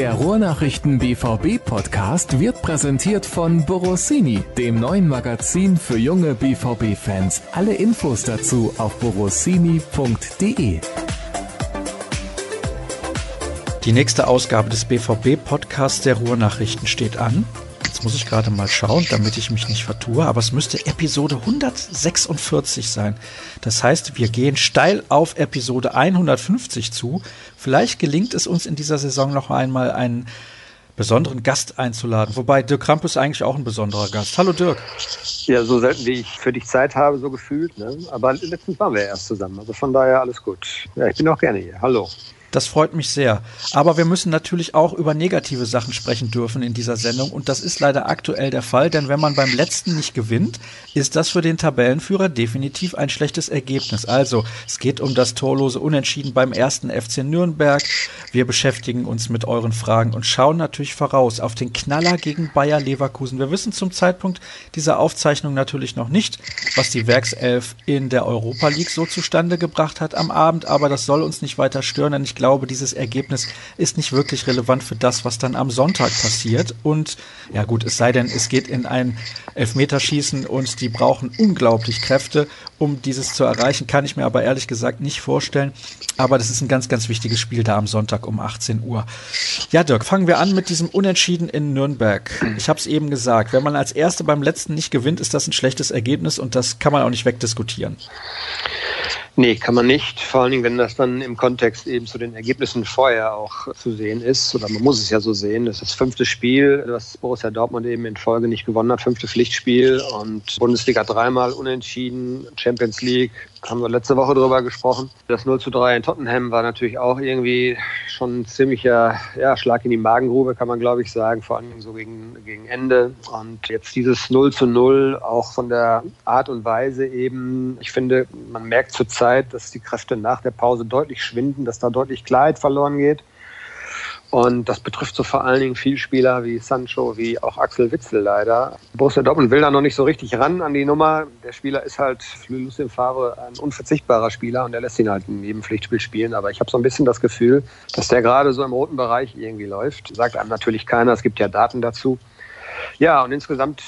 Der Ruhrnachrichten BVB Podcast wird präsentiert von Borossini, dem neuen Magazin für junge BVB Fans. Alle Infos dazu auf borossini.de. Die nächste Ausgabe des BVB Podcasts der Ruhrnachrichten steht an. Jetzt muss ich gerade mal schauen, damit ich mich nicht vertue, aber es müsste Episode 146 sein. Das heißt, wir gehen steil auf Episode 150 zu. Vielleicht gelingt es uns in dieser Saison noch einmal einen besonderen Gast einzuladen. Wobei Dirk Kramp ist eigentlich auch ein besonderer Gast. Hallo Dirk. Ja, so selten wie ich für dich Zeit habe, so gefühlt. Ne? Aber letztens waren wir erst zusammen. Also von daher alles gut. Ja, ich bin auch gerne hier. Hallo. Das freut mich sehr. Aber wir müssen natürlich auch über negative Sachen sprechen dürfen in dieser Sendung. Und das ist leider aktuell der Fall, denn wenn man beim letzten nicht gewinnt, ist das für den Tabellenführer definitiv ein schlechtes Ergebnis. Also, es geht um das torlose Unentschieden beim ersten FC Nürnberg. Wir beschäftigen uns mit euren Fragen und schauen natürlich voraus auf den Knaller gegen Bayer Leverkusen. Wir wissen zum Zeitpunkt dieser Aufzeichnung natürlich noch nicht, was die Werkself in der Europa League so zustande gebracht hat am Abend, aber das soll uns nicht weiter stören, denn ich glaube, dieses Ergebnis ist nicht wirklich relevant für das, was dann am Sonntag passiert. Und ja gut, es sei denn, es geht in ein Elfmeterschießen und die brauchen unglaublich Kräfte, um dieses zu erreichen. Kann ich mir aber ehrlich gesagt nicht vorstellen. Aber das ist ein ganz, ganz wichtiges Spiel da am Sonntag um 18 Uhr. Ja, Dirk, fangen wir an mit diesem Unentschieden in Nürnberg. Ich habe es eben gesagt, wenn man als Erste beim letzten nicht gewinnt, ist das ein schlechtes Ergebnis und das kann man auch nicht wegdiskutieren. Nee, kann man nicht. Vor allen Dingen, wenn das dann im Kontext eben zu den Ergebnissen vorher auch zu sehen ist. Oder man muss es ja so sehen. Das ist das fünfte Spiel, das Borussia Dortmund eben in Folge nicht gewonnen hat. Fünfte Pflichtspiel und Bundesliga dreimal unentschieden. Champions League haben wir letzte Woche drüber gesprochen. Das 0 zu 3 in Tottenham war natürlich auch irgendwie schon ein ziemlicher ja, Schlag in die Magengrube, kann man glaube ich sagen. Vor allem so gegen, gegen Ende. Und jetzt dieses 0 zu 0 auch von der Art und Weise eben. Ich finde, man merkt zur Zeit, Zeit, dass die Kräfte nach der Pause deutlich schwinden, dass da deutlich Klarheit verloren geht. Und das betrifft so vor allen Dingen viel Spieler wie Sancho, wie auch Axel Witzel leider. Borussia Dortmund will da noch nicht so richtig ran an die Nummer. Der Spieler ist halt für Lucien Favre ein unverzichtbarer Spieler und er lässt ihn halt in jedem Pflichtspiel spielen. Aber ich habe so ein bisschen das Gefühl, dass der gerade so im roten Bereich irgendwie läuft. Sagt einem natürlich keiner, es gibt ja Daten dazu. Ja, und insgesamt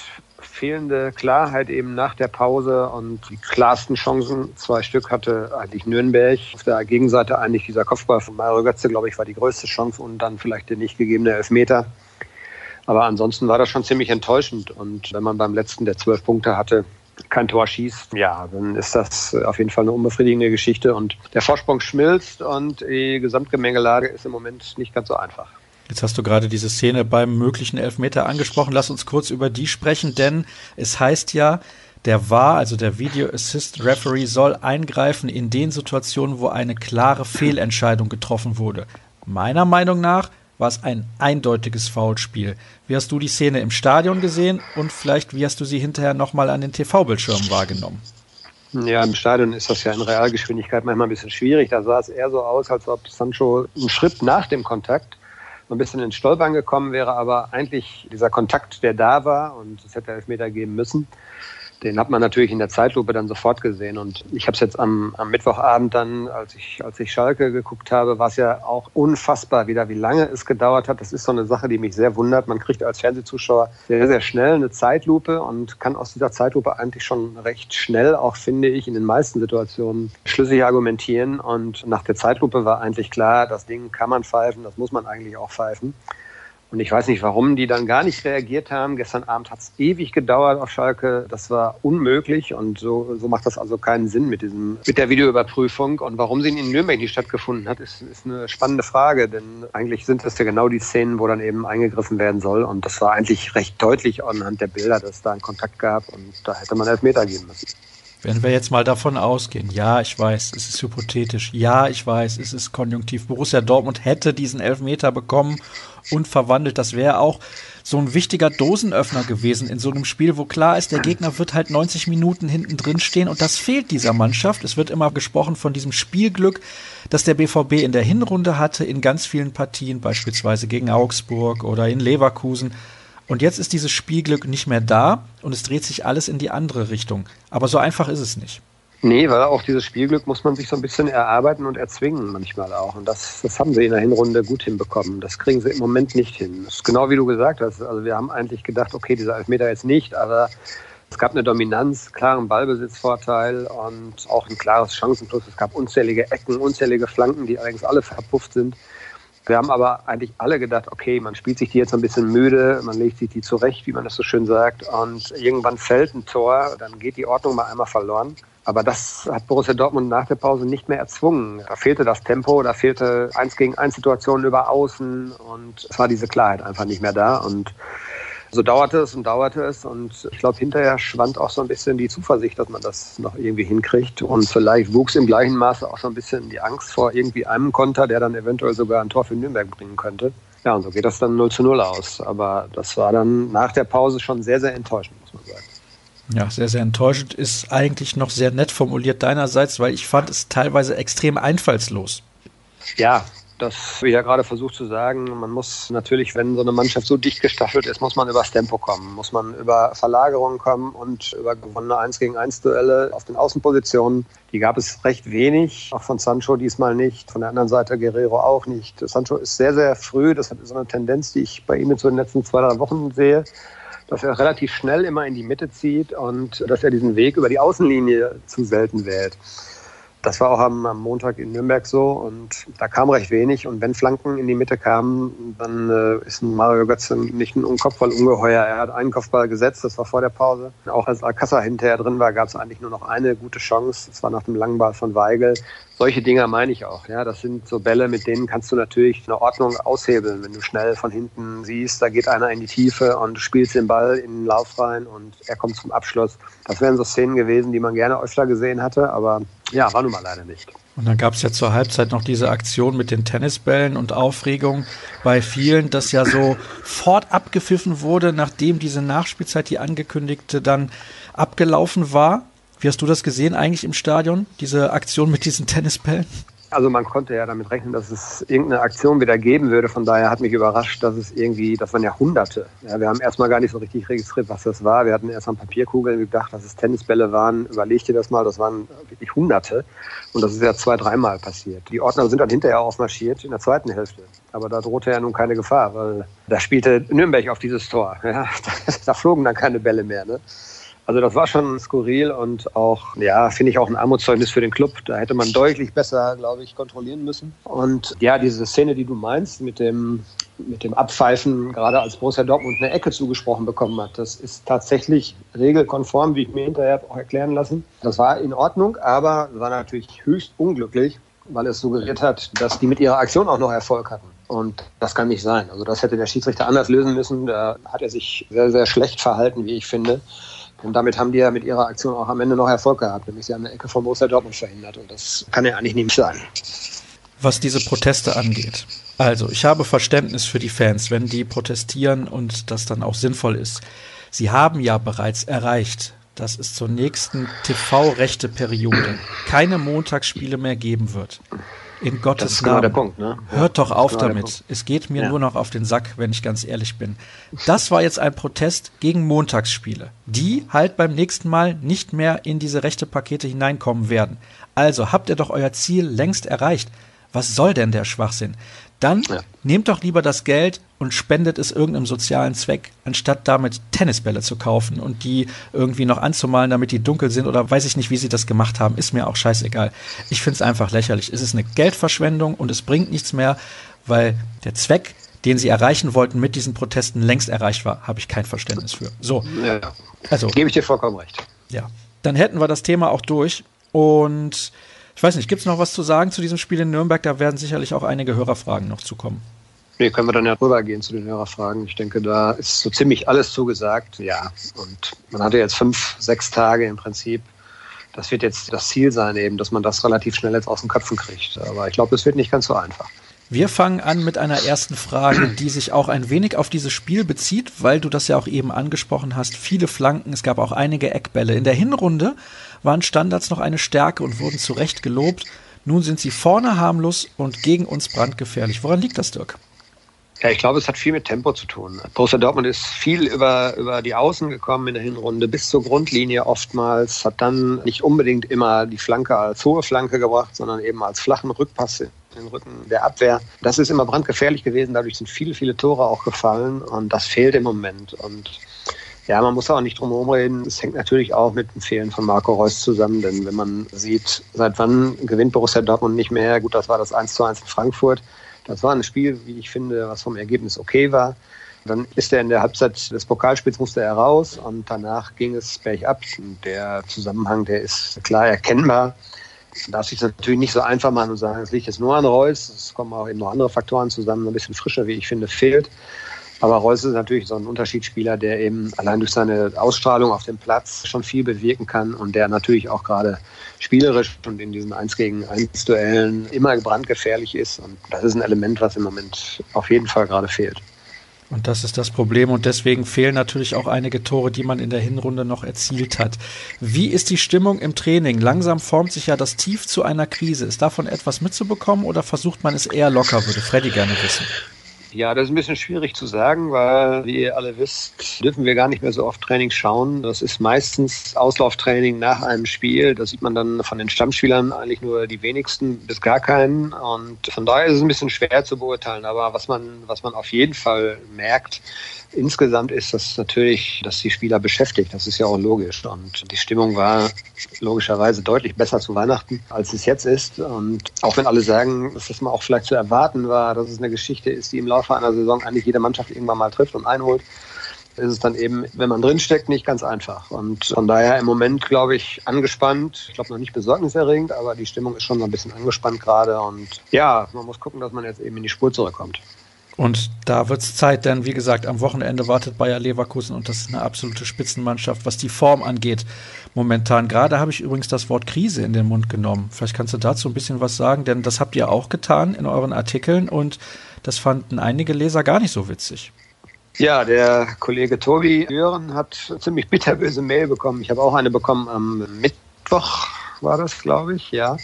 fehlende Klarheit eben nach der Pause und die klarsten Chancen, zwei Stück hatte eigentlich Nürnberg. Auf der Gegenseite eigentlich dieser Kopfball von Mario Götze, glaube ich, war die größte Chance und dann vielleicht der nicht gegebene Elfmeter. Aber ansonsten war das schon ziemlich enttäuschend. Und wenn man beim letzten, der zwölf Punkte hatte, kein Tor schießt, ja, dann ist das auf jeden Fall eine unbefriedigende Geschichte. Und der Vorsprung schmilzt und die Gesamtgemengelage ist im Moment nicht ganz so einfach. Jetzt hast du gerade diese Szene beim möglichen Elfmeter angesprochen. Lass uns kurz über die sprechen, denn es heißt ja, der war, also der Video Assist Referee soll eingreifen in den Situationen, wo eine klare Fehlentscheidung getroffen wurde. Meiner Meinung nach war es ein eindeutiges Foulspiel. Wie hast du die Szene im Stadion gesehen und vielleicht wie hast du sie hinterher nochmal an den TV-Bildschirmen wahrgenommen? Ja, im Stadion ist das ja in Realgeschwindigkeit manchmal ein bisschen schwierig. Da sah es eher so aus, als ob Sancho einen Schritt nach dem Kontakt ein bisschen ins Stolpern gekommen wäre, aber eigentlich dieser Kontakt, der da war und es hätte Elfmeter geben müssen, den hat man natürlich in der Zeitlupe dann sofort gesehen. Und ich habe es jetzt am, am Mittwochabend dann, als ich, als ich Schalke geguckt habe, war es ja auch unfassbar wieder, wie lange es gedauert hat. Das ist so eine Sache, die mich sehr wundert. Man kriegt als Fernsehzuschauer sehr, sehr schnell eine Zeitlupe und kann aus dieser Zeitlupe eigentlich schon recht schnell, auch finde ich, in den meisten Situationen schlüssig argumentieren. Und nach der Zeitlupe war eigentlich klar, das Ding kann man pfeifen, das muss man eigentlich auch pfeifen. Und ich weiß nicht, warum die dann gar nicht reagiert haben. Gestern Abend hat es ewig gedauert auf Schalke. Das war unmöglich und so, so macht das also keinen Sinn mit diesem, mit der Videoüberprüfung. Und warum sie in Nürnberg nicht stattgefunden hat, ist, ist eine spannende Frage, denn eigentlich sind das ja genau die Szenen, wo dann eben eingegriffen werden soll. Und das war eigentlich recht deutlich anhand der Bilder, dass da einen Kontakt gab und da hätte man Elfmeter geben müssen. Wenn wir jetzt mal davon ausgehen, ja, ich weiß, es ist hypothetisch, ja, ich weiß, es ist konjunktiv. Borussia Dortmund hätte diesen Elfmeter bekommen und verwandelt. Das wäre auch so ein wichtiger Dosenöffner gewesen in so einem Spiel, wo klar ist, der Gegner wird halt 90 Minuten hinten drin stehen und das fehlt dieser Mannschaft. Es wird immer gesprochen von diesem Spielglück, das der BVB in der Hinrunde hatte, in ganz vielen Partien, beispielsweise gegen Augsburg oder in Leverkusen. Und jetzt ist dieses Spielglück nicht mehr da und es dreht sich alles in die andere Richtung. Aber so einfach ist es nicht. Nee, weil auch dieses Spielglück muss man sich so ein bisschen erarbeiten und erzwingen manchmal auch. Und das, das haben sie in der Hinrunde gut hinbekommen. Das kriegen sie im Moment nicht hin. Das ist genau wie du gesagt hast. Also wir haben eigentlich gedacht, okay, dieser Elfmeter jetzt nicht, aber es gab eine Dominanz, klaren Ballbesitzvorteil und auch ein klares Chancenplus. Es gab unzählige Ecken, unzählige Flanken, die allerdings alle verpufft sind. Wir haben aber eigentlich alle gedacht, okay, man spielt sich die jetzt ein bisschen müde, man legt sich die zurecht, wie man das so schön sagt, und irgendwann fällt ein Tor, dann geht die Ordnung mal einmal verloren. Aber das hat Borussia Dortmund nach der Pause nicht mehr erzwungen. Da fehlte das Tempo, da fehlte eins gegen eins Situationen über Außen und es war diese Klarheit einfach nicht mehr da. Und so dauerte es und dauerte es und ich glaube, hinterher schwand auch so ein bisschen die Zuversicht, dass man das noch irgendwie hinkriegt und vielleicht wuchs im gleichen Maße auch so ein bisschen die Angst vor irgendwie einem Konter, der dann eventuell sogar ein Tor für Nürnberg bringen könnte. Ja, und so geht das dann 0 zu 0 aus. Aber das war dann nach der Pause schon sehr, sehr enttäuschend, muss man sagen. Ja, sehr, sehr enttäuschend ist eigentlich noch sehr nett formuliert deinerseits, weil ich fand es teilweise extrem einfallslos. Ja, das, wie ja gerade versucht zu sagen, man muss natürlich, wenn so eine Mannschaft so dicht gestaffelt ist, muss man übers Tempo kommen, muss man über Verlagerungen kommen und über gewonnene 1 gegen 1 Duelle auf den Außenpositionen. Die gab es recht wenig, auch von Sancho diesmal nicht, von der anderen Seite Guerrero auch nicht. Sancho ist sehr, sehr früh, das ist so eine Tendenz, die ich bei ihm in so den letzten zwei, drei Wochen sehe dass er relativ schnell immer in die Mitte zieht und dass er diesen Weg über die Außenlinie zu selten wählt. Das war auch am, am, Montag in Nürnberg so und da kam recht wenig. Und wenn Flanken in die Mitte kamen, dann äh, ist Mario Götze nicht ein Kopfballungeheuer. Er hat einen Kopfball gesetzt, das war vor der Pause. Auch als Alcázar hinterher drin war, gab es eigentlich nur noch eine gute Chance. Das war nach dem langen Ball von Weigel. Solche Dinger meine ich auch. Ja, das sind so Bälle, mit denen kannst du natürlich eine Ordnung aushebeln, wenn du schnell von hinten siehst, da geht einer in die Tiefe und du spielst den Ball in den Lauf rein und er kommt zum Abschluss. Das wären so Szenen gewesen, die man gerne öfter gesehen hatte, aber ja, war nun mal leider nicht. Und dann gab es ja zur Halbzeit noch diese Aktion mit den Tennisbällen und Aufregung bei vielen, dass ja so fort abgepfiffen wurde, nachdem diese Nachspielzeit, die angekündigte, dann abgelaufen war. Wie hast du das gesehen eigentlich im Stadion, diese Aktion mit diesen Tennisbällen? Also man konnte ja damit rechnen, dass es irgendeine Aktion wieder geben würde. Von daher hat mich überrascht, dass es irgendwie, das waren ja Hunderte. Ja, wir haben erstmal gar nicht so richtig registriert, was das war. Wir hatten erst an Papierkugeln gedacht, dass es Tennisbälle waren. Überleg dir das mal, das waren wirklich Hunderte. Und das ist ja zwei, dreimal passiert. Die Ordner sind dann hinterher aufmarschiert in der zweiten Hälfte. Aber da drohte ja nun keine Gefahr, weil da spielte Nürnberg auf dieses Tor. Ja, da flogen dann keine Bälle mehr. Ne? Also das war schon skurril und auch, ja, finde ich auch ein Armutszeugnis für den Club. Da hätte man deutlich besser, glaube ich, kontrollieren müssen. Und ja, diese Szene, die du meinst, mit dem, mit dem Abpfeifen, gerade als Borussia Dortmund eine Ecke zugesprochen bekommen hat, das ist tatsächlich regelkonform, wie ich mir hinterher auch erklären lassen. Das war in Ordnung, aber war natürlich höchst unglücklich, weil es suggeriert hat, dass die mit ihrer Aktion auch noch Erfolg hatten. Und das kann nicht sein. Also das hätte der Schiedsrichter anders lösen müssen. Da hat er sich sehr, sehr schlecht verhalten, wie ich finde. Und damit haben die ja mit ihrer Aktion auch am Ende noch Erfolg gehabt, nämlich sie haben eine Ecke von Borussia Dortmund verhindert. Und das kann ja eigentlich nicht sein. Was diese Proteste angeht. Also, ich habe Verständnis für die Fans, wenn die protestieren und das dann auch sinnvoll ist. Sie haben ja bereits erreicht, dass es zur nächsten TV-Rechte-Periode keine Montagsspiele mehr geben wird. In Gottes das ist genau Namen. Der Punkt, ne? Hört doch auf genau damit. Es geht mir ja. nur noch auf den Sack, wenn ich ganz ehrlich bin. Das war jetzt ein Protest gegen Montagsspiele, die halt beim nächsten Mal nicht mehr in diese rechte Pakete hineinkommen werden. Also habt ihr doch euer Ziel längst erreicht. Was soll denn der Schwachsinn? Dann ja. nehmt doch lieber das Geld und spendet es irgendeinem sozialen Zweck, anstatt damit Tennisbälle zu kaufen und die irgendwie noch anzumalen, damit die dunkel sind oder weiß ich nicht, wie sie das gemacht haben, ist mir auch scheißegal. Ich finde es einfach lächerlich. Es ist eine Geldverschwendung und es bringt nichts mehr, weil der Zweck, den sie erreichen wollten mit diesen Protesten, längst erreicht war. Habe ich kein Verständnis für. So. Ja, also. Gebe ich dir vollkommen recht. Ja. Dann hätten wir das Thema auch durch und ich weiß nicht, gibt es noch was zu sagen zu diesem Spiel in Nürnberg? Da werden sicherlich auch einige Hörerfragen noch zukommen. Nee, können wir dann ja rübergehen zu den Hörerfragen. Ich denke, da ist so ziemlich alles zugesagt. Ja, und man hatte jetzt fünf, sechs Tage im Prinzip. Das wird jetzt das Ziel sein, eben, dass man das relativ schnell jetzt aus den Köpfen kriegt. Aber ich glaube, das wird nicht ganz so einfach. Wir fangen an mit einer ersten Frage, die sich auch ein wenig auf dieses Spiel bezieht, weil du das ja auch eben angesprochen hast. Viele Flanken, es gab auch einige Eckbälle. In der Hinrunde waren Standards noch eine Stärke und wurden zu Recht gelobt. Nun sind sie vorne harmlos und gegen uns brandgefährlich. Woran liegt das, Dirk? Ja, ich glaube, es hat viel mit Tempo zu tun. Borussia Dortmund ist viel über, über die Außen gekommen in der Hinrunde, bis zur Grundlinie oftmals, hat dann nicht unbedingt immer die Flanke als hohe Flanke gebracht, sondern eben als flachen Rückpass in den Rücken der Abwehr. Das ist immer brandgefährlich gewesen, dadurch sind viele, viele Tore auch gefallen und das fehlt im Moment. Und ja, man muss auch nicht drum herum reden. Es hängt natürlich auch mit dem Fehlen von Marco Reus zusammen, denn wenn man sieht, seit wann gewinnt Borussia Dortmund nicht mehr, gut, das war das 1 zu 1 in Frankfurt, das war ein Spiel, wie ich finde, was vom Ergebnis okay war. Dann ist er in der Halbzeit des Pokalspiels musste er raus und danach ging es bergab. Der Zusammenhang, der ist klar erkennbar. Man darf sich natürlich nicht so einfach machen und sagen, es liegt jetzt nur an Reus. Es kommen auch eben noch andere Faktoren zusammen. Ein bisschen frischer, wie ich finde, fehlt. Aber Reus ist natürlich so ein Unterschiedsspieler, der eben allein durch seine Ausstrahlung auf dem Platz schon viel bewirken kann und der natürlich auch gerade spielerisch und in diesen 1 gegen 1 Duellen immer brandgefährlich ist. Und das ist ein Element, was im Moment auf jeden Fall gerade fehlt. Und das ist das Problem. Und deswegen fehlen natürlich auch einige Tore, die man in der Hinrunde noch erzielt hat. Wie ist die Stimmung im Training? Langsam formt sich ja das Tief zu einer Krise. Ist davon etwas mitzubekommen oder versucht man es eher locker, würde Freddy gerne wissen. Ja, das ist ein bisschen schwierig zu sagen, weil, wie ihr alle wisst, dürfen wir gar nicht mehr so oft Training schauen. Das ist meistens Auslauftraining nach einem Spiel. Da sieht man dann von den Stammspielern eigentlich nur die wenigsten bis gar keinen. Und von daher ist es ein bisschen schwer zu beurteilen. Aber was man, was man auf jeden Fall merkt, Insgesamt ist das natürlich, dass die Spieler beschäftigt. Das ist ja auch logisch. Und die Stimmung war logischerweise deutlich besser zu Weihnachten, als es jetzt ist. Und auch wenn alle sagen, dass das mal auch vielleicht zu erwarten war, dass es eine Geschichte ist, die im Laufe einer Saison eigentlich jede Mannschaft irgendwann mal trifft und einholt, ist es dann eben, wenn man drinsteckt, nicht ganz einfach. Und von daher im Moment, glaube ich, angespannt. Ich glaube noch nicht besorgniserregend, aber die Stimmung ist schon so ein bisschen angespannt gerade. Und ja, man muss gucken, dass man jetzt eben in die Spur zurückkommt. Und da wird es Zeit, denn wie gesagt, am Wochenende wartet Bayer Leverkusen und das ist eine absolute Spitzenmannschaft, was die Form angeht momentan. Gerade habe ich übrigens das Wort Krise in den Mund genommen. Vielleicht kannst du dazu ein bisschen was sagen, denn das habt ihr auch getan in euren Artikeln und das fanden einige Leser gar nicht so witzig. Ja, der Kollege Tobi Hören hat ziemlich bitterböse Mail bekommen. Ich habe auch eine bekommen am Mittwoch war das, glaube ich, ja,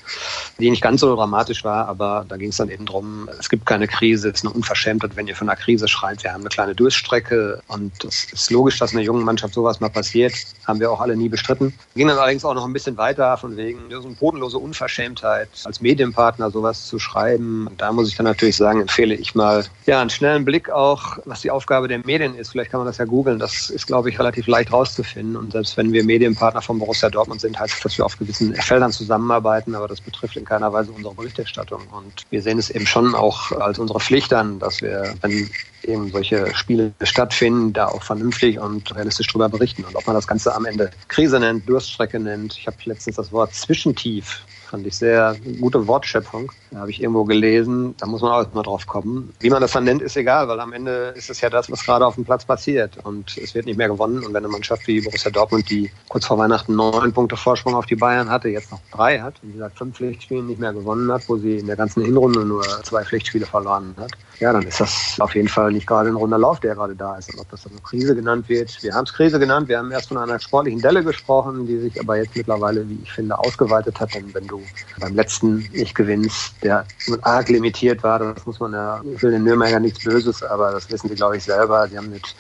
die nicht ganz so dramatisch war, aber da ging es dann eben drum, es gibt keine Krise, es ist eine Unverschämtheit, wenn ihr von einer Krise schreit, wir haben eine kleine Durststrecke und es ist logisch, dass einer jungen Mannschaft sowas mal passiert, haben wir auch alle nie bestritten. Ging dann allerdings auch noch ein bisschen weiter, von wegen so eine bodenlose Unverschämtheit, als Medienpartner sowas zu schreiben. Und da muss ich dann natürlich sagen, empfehle ich mal ja einen schnellen Blick auch, was die Aufgabe der Medien ist. Vielleicht kann man das ja googeln. Das ist, glaube ich, relativ leicht rauszufinden. Und selbst wenn wir Medienpartner von Borussia Dortmund sind, heißt das, dass wir auf gewissen Feldern zusammenarbeiten, aber das betrifft in keiner Weise unsere Berichterstattung. Und wir sehen es eben schon auch als unsere Pflicht an, dass wir, wenn eben solche Spiele stattfinden, da auch vernünftig und realistisch drüber berichten. Und ob man das Ganze am Ende Krise nennt, Durststrecke nennt. Ich habe letztens das Wort Zwischentief Fand ich sehr gute Wortschöpfung. Da habe ich irgendwo gelesen. Da muss man auch mal drauf kommen. Wie man das dann nennt, ist egal, weil am Ende ist es ja das, was gerade auf dem Platz passiert. Und es wird nicht mehr gewonnen. Und wenn eine Mannschaft wie Borussia Dortmund, die kurz vor Weihnachten neun Punkte Vorsprung auf die Bayern hatte, jetzt noch drei hat, wie gesagt, fünf Pflichtspiele nicht mehr gewonnen hat, wo sie in der ganzen Hinrunde nur zwei Pflichtspiele verloren hat, ja, dann ist das auf jeden Fall nicht gerade ein runder Lauf, der gerade da ist. Und ob das dann Krise genannt wird, wir haben es Krise genannt. Wir haben erst von einer sportlichen Delle gesprochen, die sich aber jetzt mittlerweile, wie ich finde, ausgeweitet hat. Denn wenn du beim letzten nicht gewinnst, der arg limitiert war, das muss man ja, ich will den Nürnberger nichts Böses, aber das wissen sie, glaube ich, selber. Sie haben mit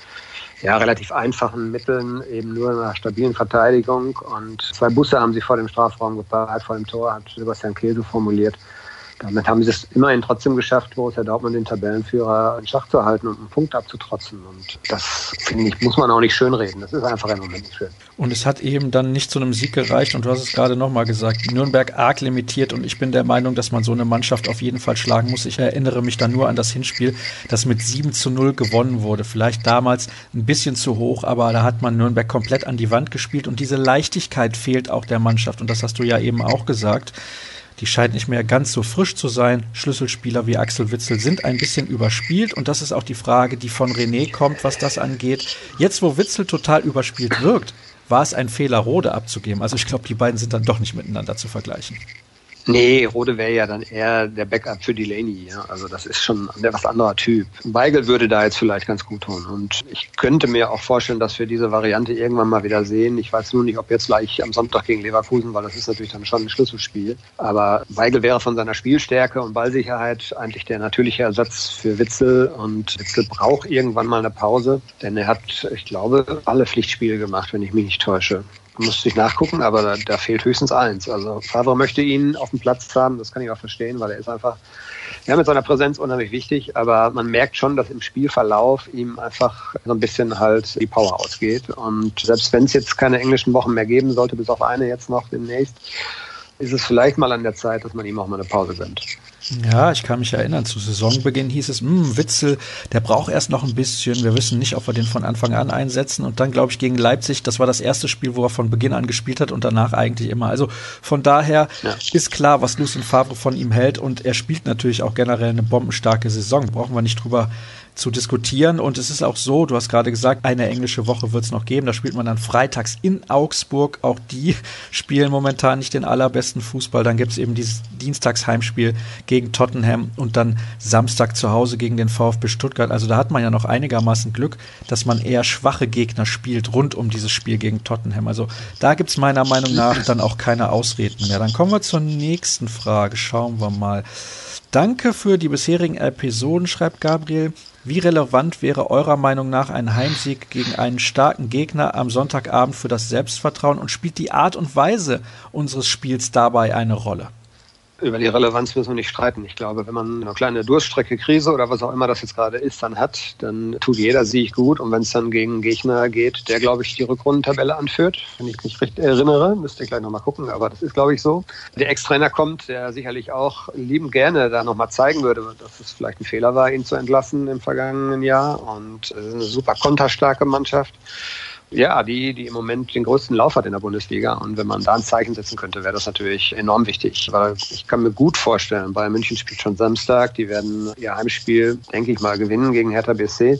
ja, relativ einfachen Mitteln, eben nur einer stabilen Verteidigung. Und zwei Busse haben sie vor dem Strafraum gepaart, vor dem Tor, hat Sebastian Käse formuliert. Damit haben sie es immerhin trotzdem geschafft, Borussia Dortmund den Tabellenführer in Schach zu halten und einen Punkt abzutrotzen. Und das, finde ich, muss man auch nicht schönreden. Das ist einfach im Moment nicht schön. Und es hat eben dann nicht zu einem Sieg gereicht. Und du hast es gerade nochmal gesagt, Nürnberg arg limitiert. Und ich bin der Meinung, dass man so eine Mannschaft auf jeden Fall schlagen muss. Ich erinnere mich dann nur an das Hinspiel, das mit 7 zu 0 gewonnen wurde. Vielleicht damals ein bisschen zu hoch, aber da hat man Nürnberg komplett an die Wand gespielt. Und diese Leichtigkeit fehlt auch der Mannschaft. Und das hast du ja eben auch gesagt. Die scheint nicht mehr ganz so frisch zu sein. Schlüsselspieler wie Axel Witzel sind ein bisschen überspielt und das ist auch die Frage, die von René kommt, was das angeht. Jetzt, wo Witzel total überspielt wirkt, war es ein Fehler, Rode abzugeben. Also ich glaube, die beiden sind dann doch nicht miteinander zu vergleichen. Nee, Rode wäre ja dann eher der Backup für Delaney. Ja? Also das ist schon ein etwas anderer Typ. Weigel würde da jetzt vielleicht ganz gut tun. Und ich könnte mir auch vorstellen, dass wir diese Variante irgendwann mal wieder sehen. Ich weiß nur nicht, ob jetzt gleich am Sonntag gegen Leverkusen, weil das ist natürlich dann schon ein Schlüsselspiel. Aber Weigel wäre von seiner Spielstärke und Ballsicherheit eigentlich der natürliche Ersatz für Witzel. Und Witzel braucht irgendwann mal eine Pause, denn er hat, ich glaube, alle Pflichtspiele gemacht, wenn ich mich nicht täusche musste ich nachgucken, aber da, da, fehlt höchstens eins. Also Favre möchte ihn auf dem Platz haben, das kann ich auch verstehen, weil er ist einfach ja, mit seiner Präsenz unheimlich wichtig, aber man merkt schon, dass im Spielverlauf ihm einfach so ein bisschen halt die Power ausgeht. Und selbst wenn es jetzt keine englischen Wochen mehr geben sollte, bis auf eine jetzt noch demnächst, ist es vielleicht mal an der Zeit, dass man ihm auch mal eine Pause gönnt. Ja, ich kann mich erinnern, zu Saisonbeginn hieß es, hm, Witzel, der braucht erst noch ein bisschen, wir wissen nicht, ob wir den von Anfang an einsetzen und dann glaube ich gegen Leipzig, das war das erste Spiel, wo er von Beginn an gespielt hat und danach eigentlich immer. Also von daher ja. ist klar, was Lucien Favre von ihm hält und er spielt natürlich auch generell eine bombenstarke Saison, brauchen wir nicht drüber zu diskutieren. Und es ist auch so, du hast gerade gesagt, eine englische Woche wird es noch geben. Da spielt man dann freitags in Augsburg. Auch die spielen momentan nicht den allerbesten Fußball. Dann gibt es eben dieses Dienstagsheimspiel gegen Tottenham und dann Samstag zu Hause gegen den VfB Stuttgart. Also da hat man ja noch einigermaßen Glück, dass man eher schwache Gegner spielt rund um dieses Spiel gegen Tottenham. Also da gibt es meiner Meinung nach dann auch keine Ausreden mehr. Dann kommen wir zur nächsten Frage. Schauen wir mal. Danke für die bisherigen Episoden, schreibt Gabriel. Wie relevant wäre eurer Meinung nach ein Heimsieg gegen einen starken Gegner am Sonntagabend für das Selbstvertrauen und spielt die Art und Weise unseres Spiels dabei eine Rolle? Über die Relevanz müssen wir nicht streiten. Ich glaube, wenn man eine kleine Durststrecke, Krise oder was auch immer das jetzt gerade ist, dann hat, dann tut jeder Sieg gut. Und wenn es dann gegen Gegner geht, der, glaube ich, die Rückrundentabelle anführt, wenn ich mich richtig erinnere, müsste ich gleich nochmal gucken, aber das ist, glaube ich, so. Der Ex-Trainer kommt, der sicherlich auch liebend gerne da nochmal zeigen würde, dass es vielleicht ein Fehler war, ihn zu entlassen im vergangenen Jahr. Und es ist eine super konterstarke Mannschaft. Ja, die, die im Moment den größten Lauf hat in der Bundesliga. Und wenn man da ein Zeichen setzen könnte, wäre das natürlich enorm wichtig. Weil ich kann mir gut vorstellen, Bayern München spielt schon Samstag. Die werden ihr Heimspiel, denke ich mal, gewinnen gegen Hertha BSC.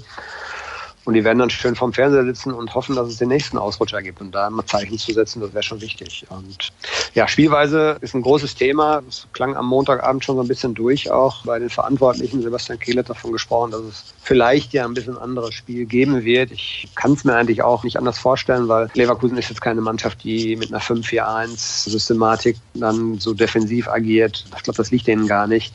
Und die werden dann schön vorm Fernseher sitzen und hoffen, dass es den nächsten Ausrutscher gibt. Und da mal Zeichen zu setzen, das wäre schon wichtig. Und ja, Spielweise ist ein großes Thema. Es klang am Montagabend schon so ein bisschen durch, auch bei den Verantwortlichen. Sebastian Kehl hat davon gesprochen, dass es vielleicht ja ein bisschen anderes Spiel geben wird. Ich kann es mir eigentlich auch nicht anders vorstellen, weil Leverkusen ist jetzt keine Mannschaft, die mit einer 5-4-1-Systematik dann so defensiv agiert. Ich glaube, das liegt denen gar nicht.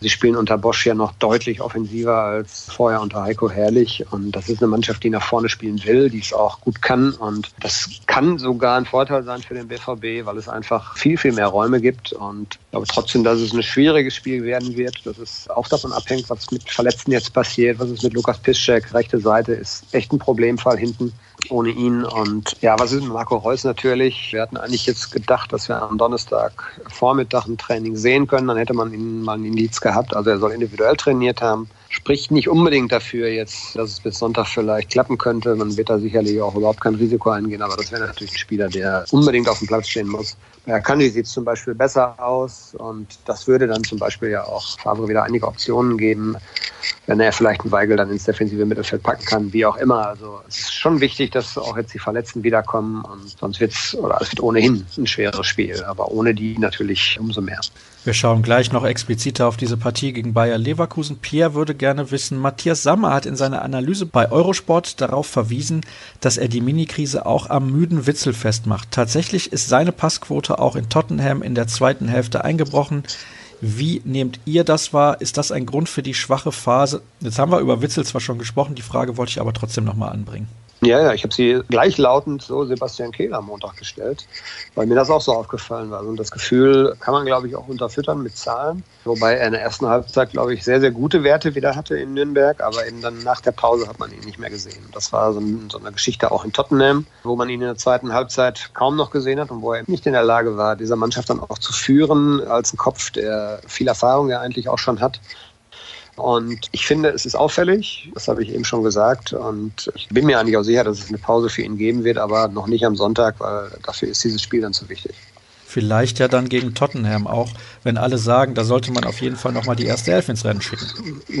Sie spielen unter Bosch ja noch deutlich offensiver als vorher unter Heiko Herrlich. Und das ist eine Mannschaft, die nach vorne spielen will, die es auch gut kann. Und das kann sogar ein Vorteil sein für den BVB, weil es einfach viel, viel mehr Räume gibt. Und glaube trotzdem, dass es ein schwieriges Spiel werden wird. Das ist auch davon abhängt, was mit Verletzten jetzt passiert, was ist mit Lukas Piszczek. Rechte Seite ist echt ein Problemfall hinten ohne ihn. Und ja, was ist mit Marco Reus natürlich? Wir hatten eigentlich jetzt gedacht, dass wir am Donnerstag Vormittag ein Training sehen können. Dann hätte man ihn mal ein Indiz gehabt. Also er soll individuell trainiert haben spricht nicht unbedingt dafür jetzt, dass es bis Sonntag vielleicht klappen könnte. Man wird da sicherlich auch überhaupt kein Risiko eingehen, aber das wäre natürlich ein Spieler, der unbedingt auf dem Platz stehen muss. Bei Kandi sieht es zum Beispiel besser aus und das würde dann zum Beispiel ja auch Favre wieder einige Optionen geben, wenn er vielleicht einen Weigel dann ins defensive Mittelfeld packen kann, wie auch immer. Also es ist schon wichtig, dass auch jetzt die Verletzten wiederkommen und sonst wird es, oder es wird ohnehin ein schweres Spiel, aber ohne die natürlich umso mehr. Wir schauen gleich noch expliziter auf diese Partie gegen Bayer Leverkusen. Pierre würde gerne wissen, Matthias Sammer hat in seiner Analyse bei Eurosport darauf verwiesen, dass er die Minikrise auch am müden Witzel festmacht. Tatsächlich ist seine Passquote auch in Tottenham in der zweiten Hälfte eingebrochen. Wie nehmt ihr das wahr? Ist das ein Grund für die schwache Phase? Jetzt haben wir über Witzel zwar schon gesprochen, die Frage wollte ich aber trotzdem nochmal anbringen. Ja, ja, ich habe sie gleichlautend so Sebastian Kehler am Montag gestellt, weil mir das auch so aufgefallen war. Und das Gefühl kann man, glaube ich, auch unterfüttern mit Zahlen. Wobei er in der ersten Halbzeit, glaube ich, sehr, sehr gute Werte wieder hatte in Nürnberg, aber eben dann nach der Pause hat man ihn nicht mehr gesehen. Das war so, ein, so eine Geschichte auch in Tottenham, wo man ihn in der zweiten Halbzeit kaum noch gesehen hat und wo er nicht in der Lage war, dieser Mannschaft dann auch zu führen als ein Kopf, der viel Erfahrung ja eigentlich auch schon hat. Und ich finde, es ist auffällig, das habe ich eben schon gesagt. Und ich bin mir eigentlich auch sicher, dass es eine Pause für ihn geben wird, aber noch nicht am Sonntag, weil dafür ist dieses Spiel dann zu wichtig. Vielleicht ja dann gegen Tottenham auch, wenn alle sagen, da sollte man auf jeden Fall nochmal die erste Elf ins Rennen schicken.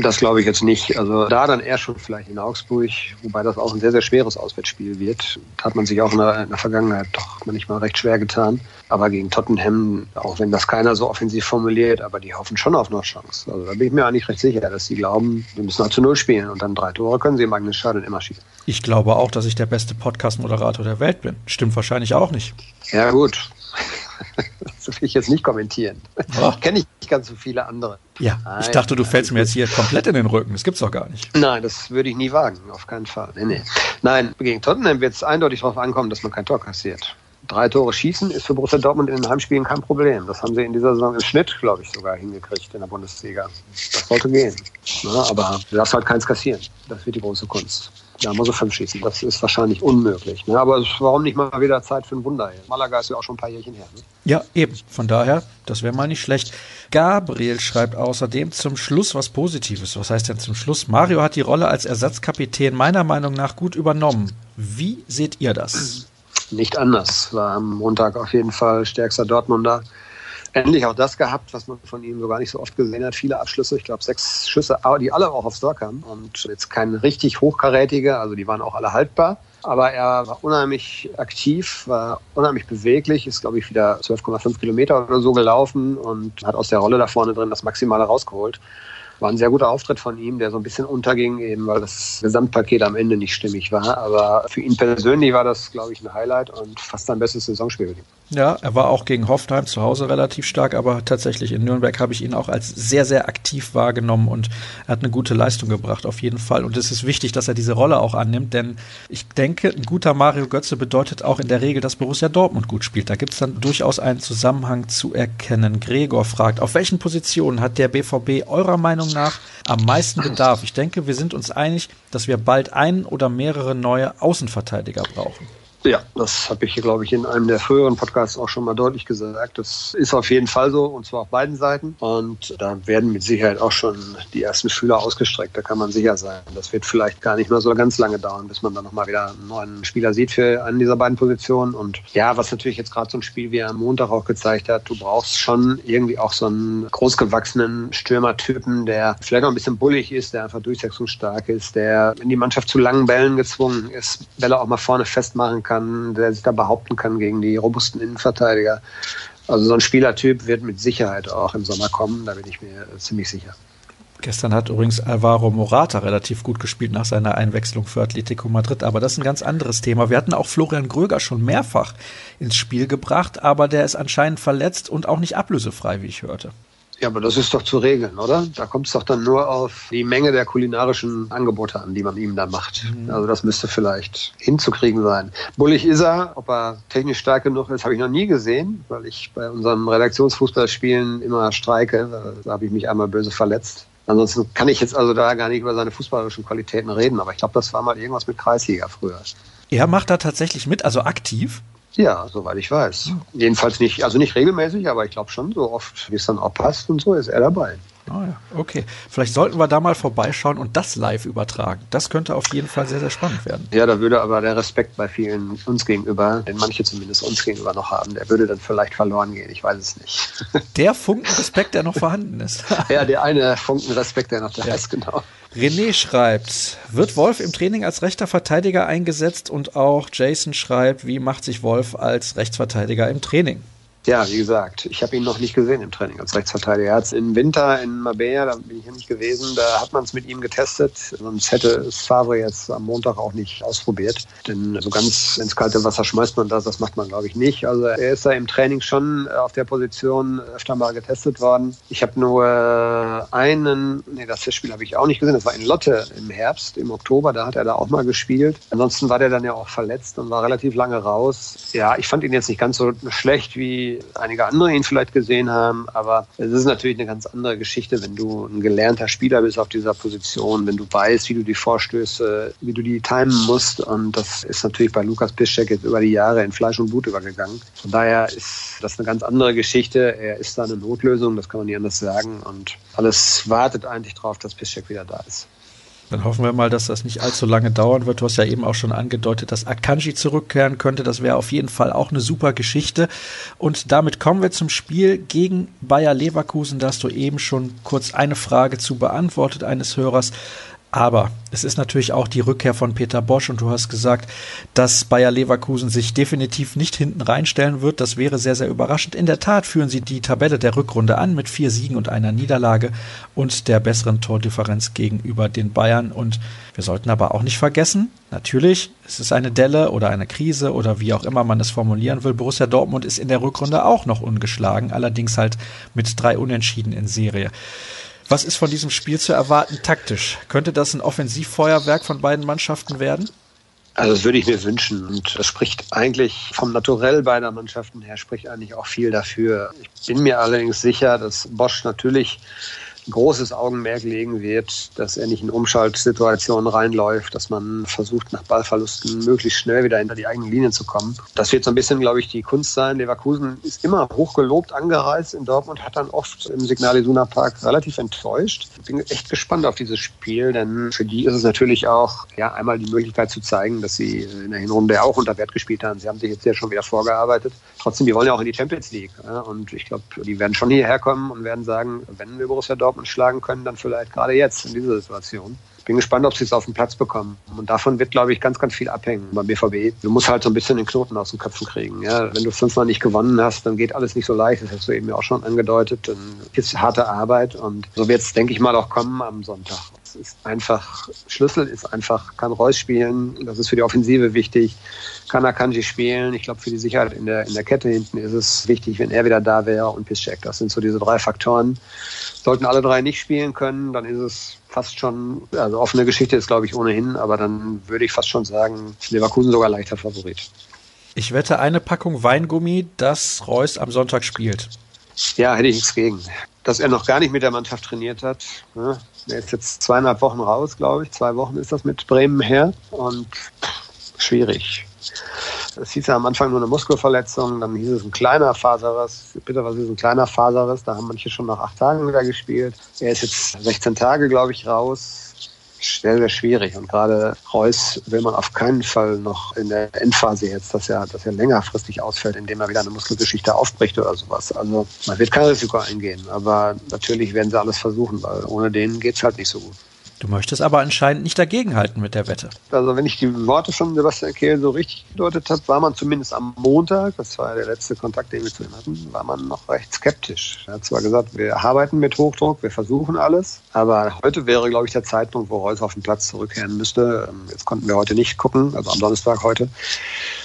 Das glaube ich jetzt nicht. Also da dann eher schon vielleicht in Augsburg, wobei das auch ein sehr, sehr schweres Auswärtsspiel wird. Hat man sich auch in der, in der Vergangenheit doch manchmal recht schwer getan. Aber gegen Tottenham, auch wenn das keiner so offensiv formuliert, aber die hoffen schon auf noch Chance. Also da bin ich mir eigentlich recht sicher, dass sie glauben, wir müssen halt zu Null spielen und dann drei Tore können sie im eigenen Stadion immer schießen. Ich glaube auch, dass ich der beste Podcast-Moderator der Welt bin. Stimmt wahrscheinlich auch nicht. Ja, gut. Das will ich jetzt nicht kommentieren. Oh. Kenne ich nicht ganz so viele andere. Ja, Nein, ich dachte, du fällst mir jetzt hier komplett in den Rücken. Das gibt's doch gar nicht. Nein, das würde ich nie wagen. Auf keinen Fall. Nee, nee. Nein, gegen Tottenham wird es eindeutig darauf ankommen, dass man kein Tor kassiert. Drei Tore schießen ist für Borussia Dortmund in den Heimspielen kein Problem. Das haben sie in dieser Saison im Schnitt, glaube ich, sogar hingekriegt in der Bundesliga. Das sollte gehen. Ja, aber du darfst halt keins kassieren. Das wird die große Kunst. Da muss er fünf schießen. Das ist wahrscheinlich unmöglich. Ne? Aber warum nicht mal wieder Zeit für ein Wunder? Hier? Malaga ist ja auch schon ein paar Jährchen her. Ne? Ja, eben. Von daher, das wäre mal nicht schlecht. Gabriel schreibt außerdem zum Schluss was Positives. Was heißt denn zum Schluss? Mario hat die Rolle als Ersatzkapitän meiner Meinung nach gut übernommen. Wie seht ihr das? Nicht anders. War am Montag auf jeden Fall stärkster Dortmunder endlich auch das gehabt, was man von ihm so gar nicht so oft gesehen hat. Viele Abschlüsse, ich glaube sechs Schüsse, die alle auch aufs Tor kamen. Und jetzt kein richtig hochkarätige, also die waren auch alle haltbar. Aber er war unheimlich aktiv, war unheimlich beweglich, ist, glaube ich, wieder 12,5 Kilometer oder so gelaufen und hat aus der Rolle da vorne drin das Maximale rausgeholt. War ein sehr guter Auftritt von ihm, der so ein bisschen unterging, eben weil das Gesamtpaket am Ende nicht stimmig war. Aber für ihn persönlich war das, glaube ich, ein Highlight und fast sein bestes Saisonspiel mit ihm. Ja, er war auch gegen Hoffenheim zu Hause relativ stark, aber tatsächlich in Nürnberg habe ich ihn auch als sehr, sehr aktiv wahrgenommen und er hat eine gute Leistung gebracht, auf jeden Fall. Und es ist wichtig, dass er diese Rolle auch annimmt, denn ich denke, ein guter Mario Götze bedeutet auch in der Regel, dass Borussia Dortmund gut spielt. Da gibt es dann durchaus einen Zusammenhang zu erkennen. Gregor fragt, auf welchen Positionen hat der BVB eurer Meinung nach am meisten Bedarf? Ich denke, wir sind uns einig, dass wir bald einen oder mehrere neue Außenverteidiger brauchen. Ja, das habe ich, glaube ich, in einem der früheren Podcasts auch schon mal deutlich gesagt. Das ist auf jeden Fall so, und zwar auf beiden Seiten. Und da werden mit Sicherheit auch schon die ersten Schüler ausgestreckt, da kann man sicher sein. Das wird vielleicht gar nicht mehr so ganz lange dauern, bis man dann nochmal wieder einen neuen Spieler sieht für einen dieser beiden Positionen. Und ja, was natürlich jetzt gerade so ein Spiel wie am Montag auch gezeigt hat, du brauchst schon irgendwie auch so einen großgewachsenen Stürmertypen, der vielleicht auch ein bisschen bullig ist, der einfach durchsetzungsstark ist, der in die Mannschaft zu langen Bällen gezwungen ist, Bälle auch mal vorne festmachen kann kann, der sich da behaupten kann gegen die robusten Innenverteidiger. Also so ein Spielertyp wird mit Sicherheit auch im Sommer kommen, da bin ich mir ziemlich sicher. Gestern hat übrigens Alvaro Morata relativ gut gespielt nach seiner Einwechslung für Atletico Madrid, aber das ist ein ganz anderes Thema. Wir hatten auch Florian Gröger schon mehrfach ins Spiel gebracht, aber der ist anscheinend verletzt und auch nicht ablösefrei, wie ich hörte. Ja, aber das ist doch zu regeln, oder? Da kommt es doch dann nur auf die Menge der kulinarischen Angebote an, die man ihm dann macht. Mhm. Also das müsste vielleicht hinzukriegen sein. Bullig ist er, ob er technisch stark genug ist, habe ich noch nie gesehen, weil ich bei unserem Redaktionsfußballspielen immer streike. Da habe ich mich einmal böse verletzt. Ansonsten kann ich jetzt also da gar nicht über seine fußballerischen Qualitäten reden, aber ich glaube, das war mal irgendwas mit Kreisliga früher. Er macht da tatsächlich mit, also aktiv? Ja, soweit ich weiß. Jedenfalls nicht, also nicht regelmäßig, aber ich glaube schon, so oft, wie es dann auch passt und so, ist er dabei. Ah ja, okay. Vielleicht sollten wir da mal vorbeischauen und das live übertragen. Das könnte auf jeden Fall sehr, sehr spannend werden. Ja, da würde aber der Respekt bei vielen uns gegenüber, den manche zumindest uns gegenüber noch haben, der würde dann vielleicht verloren gehen. Ich weiß es nicht. Der Funkenrespekt, der noch vorhanden ist. ja, der eine Funkenrespekt, der noch da ja. ist, genau. René schreibt, wird Wolf im Training als rechter Verteidiger eingesetzt? Und auch Jason schreibt, wie macht sich Wolf als Rechtsverteidiger im Training? Ja, wie gesagt, ich habe ihn noch nicht gesehen im Training als Rechtsverteidiger. Er hat es im Winter in Marbella, da bin ich ja nicht gewesen, da hat man es mit ihm getestet. Sonst hätte es Favre jetzt am Montag auch nicht ausprobiert. Denn so ganz ins kalte Wasser schmeißt man das, das macht man glaube ich nicht. Also er ist da im Training schon auf der Position öfter mal getestet worden. Ich habe nur einen, nee, das Spiel habe ich auch nicht gesehen, das war in Lotte im Herbst, im Oktober, da hat er da auch mal gespielt. Ansonsten war der dann ja auch verletzt und war relativ lange raus. Ja, ich fand ihn jetzt nicht ganz so schlecht wie einige andere ihn vielleicht gesehen haben. Aber es ist natürlich eine ganz andere Geschichte, wenn du ein gelernter Spieler bist auf dieser Position, wenn du weißt, wie du die Vorstöße, wie du die timen musst. Und das ist natürlich bei Lukas Piszczek jetzt über die Jahre in Fleisch und Blut übergegangen. Von daher ist das eine ganz andere Geschichte. Er ist da eine Notlösung, das kann man nicht anders sagen. Und alles wartet eigentlich darauf, dass Piszczek wieder da ist. Dann hoffen wir mal, dass das nicht allzu lange dauern wird. Du hast ja eben auch schon angedeutet, dass Akanji zurückkehren könnte. Das wäre auf jeden Fall auch eine super Geschichte. Und damit kommen wir zum Spiel gegen Bayer Leverkusen. Da hast du eben schon kurz eine Frage zu beantwortet eines Hörers. Aber es ist natürlich auch die Rückkehr von Peter Bosch und du hast gesagt, dass Bayer Leverkusen sich definitiv nicht hinten reinstellen wird. Das wäre sehr, sehr überraschend. In der Tat führen sie die Tabelle der Rückrunde an mit vier Siegen und einer Niederlage und der besseren Tordifferenz gegenüber den Bayern. Und wir sollten aber auch nicht vergessen, natürlich, es ist eine Delle oder eine Krise oder wie auch immer man es formulieren will. Borussia Dortmund ist in der Rückrunde auch noch ungeschlagen, allerdings halt mit drei Unentschieden in Serie. Was ist von diesem Spiel zu erwarten taktisch? Könnte das ein Offensivfeuerwerk von beiden Mannschaften werden? Also das würde ich mir wünschen. Und das spricht eigentlich vom Naturell beider Mannschaften her, spricht eigentlich auch viel dafür. Ich bin mir allerdings sicher, dass Bosch natürlich großes Augenmerk legen wird, dass er nicht in Umschaltsituationen reinläuft, dass man versucht, nach Ballverlusten möglichst schnell wieder hinter die eigenen Linien zu kommen. Das wird so ein bisschen, glaube ich, die Kunst sein. Leverkusen ist immer hochgelobt angereist in Dortmund, hat dann oft im Signal Iduna Park relativ enttäuscht. Ich bin echt gespannt auf dieses Spiel, denn für die ist es natürlich auch ja einmal die Möglichkeit zu zeigen, dass sie in der Hinrunde auch unter Wert gespielt haben. Sie haben sich jetzt ja schon wieder vorgearbeitet. Trotzdem, die wollen ja auch in die Champions League. Und ich glaube, die werden schon hierher kommen und werden sagen, wenn wir Borussia Dortmund Dortmund schlagen können, dann vielleicht gerade jetzt in dieser Situation. Ich bin gespannt, ob sie es auf den Platz bekommen. Und davon wird, glaube ich, ganz, ganz viel abhängen beim BVB. Du musst halt so ein bisschen den Knoten aus den Köpfen kriegen. Ja, wenn du fünfmal nicht gewonnen hast, dann geht alles nicht so leicht. Das hast du eben ja auch schon angedeutet. Dann ist harte Arbeit. Und so wird es, denke ich mal, auch kommen am Sonntag. Ist einfach, Schlüssel ist einfach, kann Reus spielen. Das ist für die Offensive wichtig. Kann Akanji spielen. Ich glaube, für die Sicherheit in der, in der Kette hinten ist es wichtig, wenn er wieder da wäre und Piszczek. Das sind so diese drei Faktoren. Sollten alle drei nicht spielen können, dann ist es fast schon, also offene Geschichte ist glaube ich ohnehin, aber dann würde ich fast schon sagen, Leverkusen sogar leichter Favorit. Ich wette eine Packung Weingummi, dass Reus am Sonntag spielt. Ja, hätte ich nichts gegen. Dass er noch gar nicht mit der Mannschaft trainiert hat. Ne? Er ist jetzt zweieinhalb Wochen raus, glaube ich. Zwei Wochen ist das mit Bremen her. Und schwierig. Es hieß ja am Anfang nur eine Muskelverletzung, dann hieß es ein kleiner Faserriss. Bitte, was ist ein kleiner Faserriss? Da haben manche schon nach acht Tagen wieder gespielt. Er ist jetzt 16 Tage, glaube ich, raus. Sehr, sehr schwierig. Und gerade Reus will man auf keinen Fall noch in der Endphase jetzt, dass er, dass er längerfristig ausfällt, indem er wieder eine Muskelgeschichte aufbricht oder sowas. Also man wird kein Risiko eingehen. Aber natürlich werden sie alles versuchen, weil ohne den geht es halt nicht so gut. Du möchtest aber anscheinend nicht dagegenhalten mit der Wette. Also wenn ich die Worte von Sebastian Kehl so richtig gedeutet habe, war man zumindest am Montag, das war der letzte Kontakt, den wir zu ihm hatten, war man noch recht skeptisch. Er hat zwar gesagt, wir arbeiten mit Hochdruck, wir versuchen alles, aber heute wäre, glaube ich, der Zeitpunkt, wo Reus auf den Platz zurückkehren müsste. Jetzt konnten wir heute nicht gucken, also am Donnerstag heute.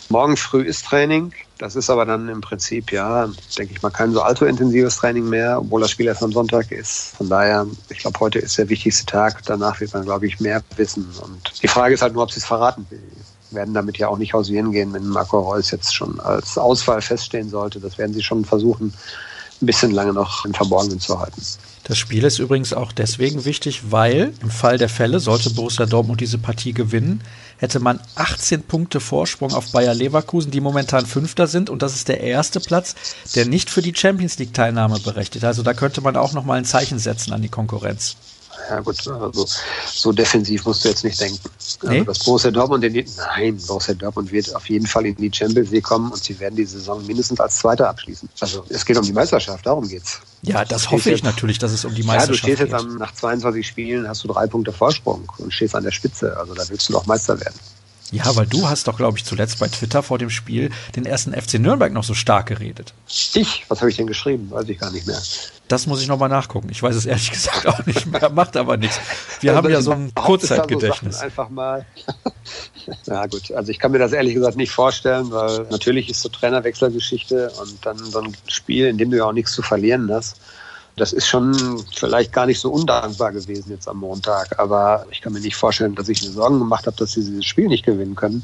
Morgen früh ist Training. Das ist aber dann im Prinzip, ja, denke ich mal, kein so allzu intensives Training mehr, obwohl das Spiel erst am Sonntag ist. Von daher, ich glaube, heute ist der wichtigste Tag. Danach wird man, glaube ich, mehr wissen. Und die Frage ist halt nur, ob sie es verraten will werden damit ja auch nicht hausieren gehen, wenn Marco Reus jetzt schon als Ausfall feststehen sollte. Das werden sie schon versuchen, ein bisschen lange noch im Verborgenen zu halten. Das Spiel ist übrigens auch deswegen wichtig, weil im Fall der Fälle, sollte Borussia Dortmund diese Partie gewinnen, hätte man 18 Punkte Vorsprung auf Bayer Leverkusen, die momentan Fünfter sind. Und das ist der erste Platz, der nicht für die Champions League Teilnahme berechtigt. Also da könnte man auch nochmal ein Zeichen setzen an die Konkurrenz. Ja gut, also so defensiv musst du jetzt nicht denken. Also nee? das Borussia Dortmund, den, nein, Borussia Dortmund wird auf jeden Fall in die Champions League kommen und sie werden die Saison mindestens als Zweiter abschließen. Also es geht um die Meisterschaft, darum geht's. Ja, das hoffe ich jetzt, natürlich, dass es um die Meisterschaft geht. Ja, du stehst jetzt am, nach 22 Spielen, hast du drei Punkte Vorsprung und stehst an der Spitze. Also da willst du doch Meister werden. Ja, weil du hast doch, glaube ich, zuletzt bei Twitter vor dem Spiel den ersten FC Nürnberg noch so stark geredet. Ich? Was habe ich denn geschrieben? Weiß ich gar nicht mehr. Das muss ich nochmal nachgucken. Ich weiß es ehrlich gesagt auch nicht mehr. Macht aber nichts. Wir also haben ja so ein Kurzzeitgedächtnis. So einfach mal. Ja gut, also ich kann mir das ehrlich gesagt nicht vorstellen, weil natürlich ist so Trainerwechselgeschichte und dann so ein Spiel, in dem du ja auch nichts zu verlieren hast das ist schon vielleicht gar nicht so undankbar gewesen jetzt am Montag. Aber ich kann mir nicht vorstellen, dass ich mir Sorgen gemacht habe, dass sie dieses Spiel nicht gewinnen können.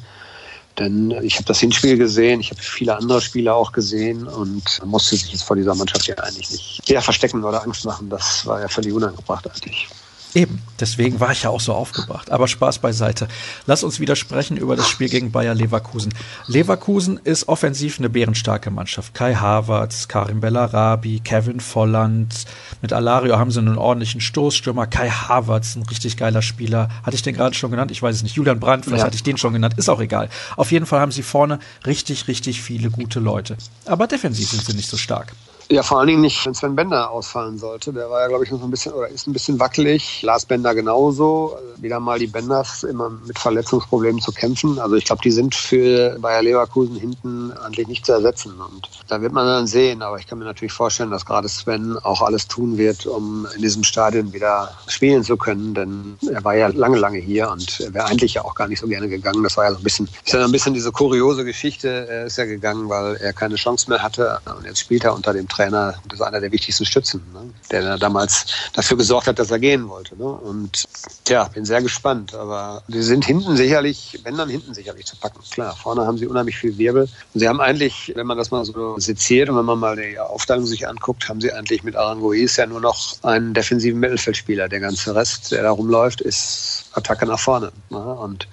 Denn ich habe das Hinspiel gesehen, ich habe viele andere Spiele auch gesehen und musste sich jetzt vor dieser Mannschaft ja eigentlich nicht eher verstecken oder Angst machen. Das war ja völlig unangebracht eigentlich. Eben, deswegen war ich ja auch so aufgebracht. Aber Spaß beiseite. Lass uns wieder sprechen über das Spiel gegen Bayer Leverkusen. Leverkusen ist offensiv eine bärenstarke Mannschaft. Kai Havertz, Karim Bellarabi, Kevin Volland. Mit Alario haben sie einen ordentlichen Stoßstürmer. Kai Havertz, ein richtig geiler Spieler. Hatte ich den gerade schon genannt? Ich weiß es nicht. Julian Brandt, vielleicht ja. hatte ich den schon genannt. Ist auch egal. Auf jeden Fall haben sie vorne richtig, richtig viele gute Leute. Aber defensiv sind sie nicht so stark. Ja, vor allen Dingen nicht, wenn Sven Bender ausfallen sollte. Der war ja, glaube ich, noch ein bisschen oder ist ein bisschen wackelig. Lars Bender genauso. Wieder mal die Benders immer mit Verletzungsproblemen zu kämpfen. Also ich glaube, die sind für Bayer Leverkusen hinten eigentlich nicht zu ersetzen. Und da wird man dann sehen. Aber ich kann mir natürlich vorstellen, dass gerade Sven auch alles tun wird, um in diesem Stadion wieder spielen zu können. Denn er war ja lange, lange hier und er wäre eigentlich ja auch gar nicht so gerne gegangen. Das war ja so ein bisschen, ist ja ein bisschen diese kuriose Geschichte. Er ist ja gegangen, weil er keine Chance mehr hatte. Und jetzt spielt er unter dem Trainer, das ist einer der wichtigsten Stützen, ne? der damals dafür gesorgt hat, dass er gehen wollte. Ne? Und ja, bin sehr gespannt. Aber sie sind hinten sicherlich, wenn dann hinten sicherlich zu packen. Klar, vorne haben sie unheimlich viel Wirbel. Und sie haben eigentlich, wenn man das mal so seziert und wenn man mal die Aufteilung sich anguckt, haben sie eigentlich mit Arangois ja nur noch einen defensiven Mittelfeldspieler. Der ganze Rest, der da rumläuft, ist Attacke nach vorne. Ne? Und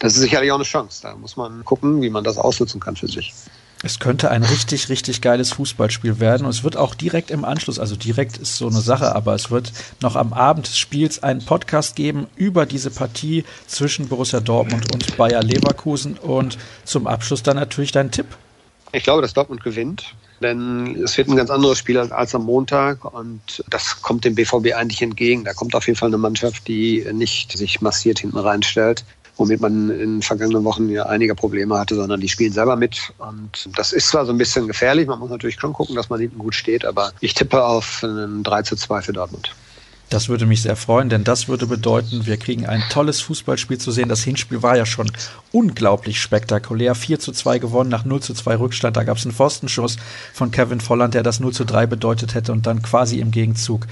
das ist sicherlich auch eine Chance. Da muss man gucken, wie man das ausnutzen kann für sich. Es könnte ein richtig, richtig geiles Fußballspiel werden. Und es wird auch direkt im Anschluss, also direkt ist so eine Sache, aber es wird noch am Abend des Spiels einen Podcast geben über diese Partie zwischen Borussia Dortmund und Bayer Leverkusen. Und zum Abschluss dann natürlich dein Tipp. Ich glaube, dass Dortmund gewinnt, denn es wird ein ganz anderes Spiel als am Montag und das kommt dem BVB eigentlich entgegen. Da kommt auf jeden Fall eine Mannschaft, die nicht sich massiert hinten reinstellt womit man in vergangenen Wochen ja einige Probleme hatte, sondern die spielen selber mit. Und das ist zwar so ein bisschen gefährlich, man muss natürlich schon gucken, dass man hinten gut steht, aber ich tippe auf einen 3 zu 2 für Dortmund. Das würde mich sehr freuen, denn das würde bedeuten, wir kriegen ein tolles Fußballspiel zu sehen. Das Hinspiel war ja schon unglaublich spektakulär. 4 zu 2 gewonnen nach 0 zu 2 Rückstand. Da gab es einen Pfostenschuss von Kevin Volland, der das 0 zu 3 bedeutet hätte und dann quasi im Gegenzug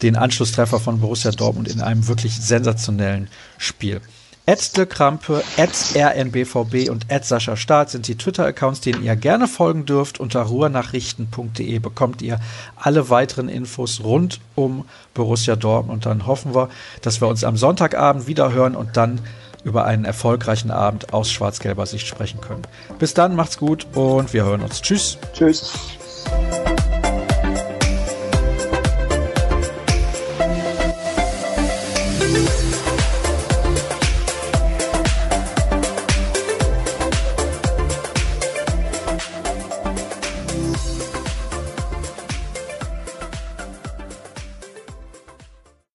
den Anschlusstreffer von Borussia Dortmund in einem wirklich sensationellen Spiel. At Krampe, at rnbvb und Sascha Staat sind die Twitter-Accounts, denen ihr gerne folgen dürft. Unter ruhrnachrichten.de bekommt ihr alle weiteren Infos rund um Borussia Dortmund. Und dann hoffen wir, dass wir uns am Sonntagabend wieder hören und dann über einen erfolgreichen Abend aus schwarz-gelber Sicht sprechen können. Bis dann, macht's gut und wir hören uns. Tschüss. Tschüss.